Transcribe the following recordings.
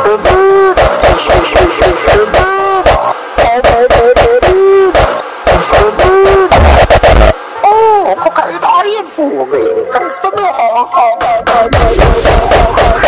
Oh, cocaine audience! Oh, man, guys, the man, oh, oh, oh, oh, oh, oh, oh, oh, oh,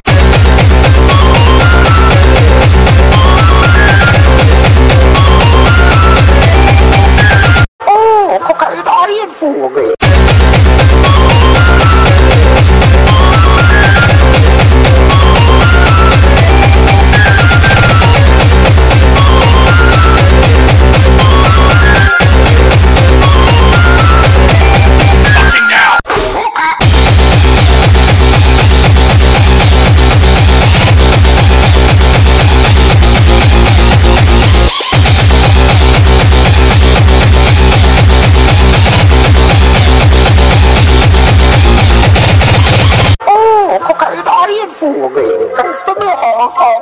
Fogo, que é roça.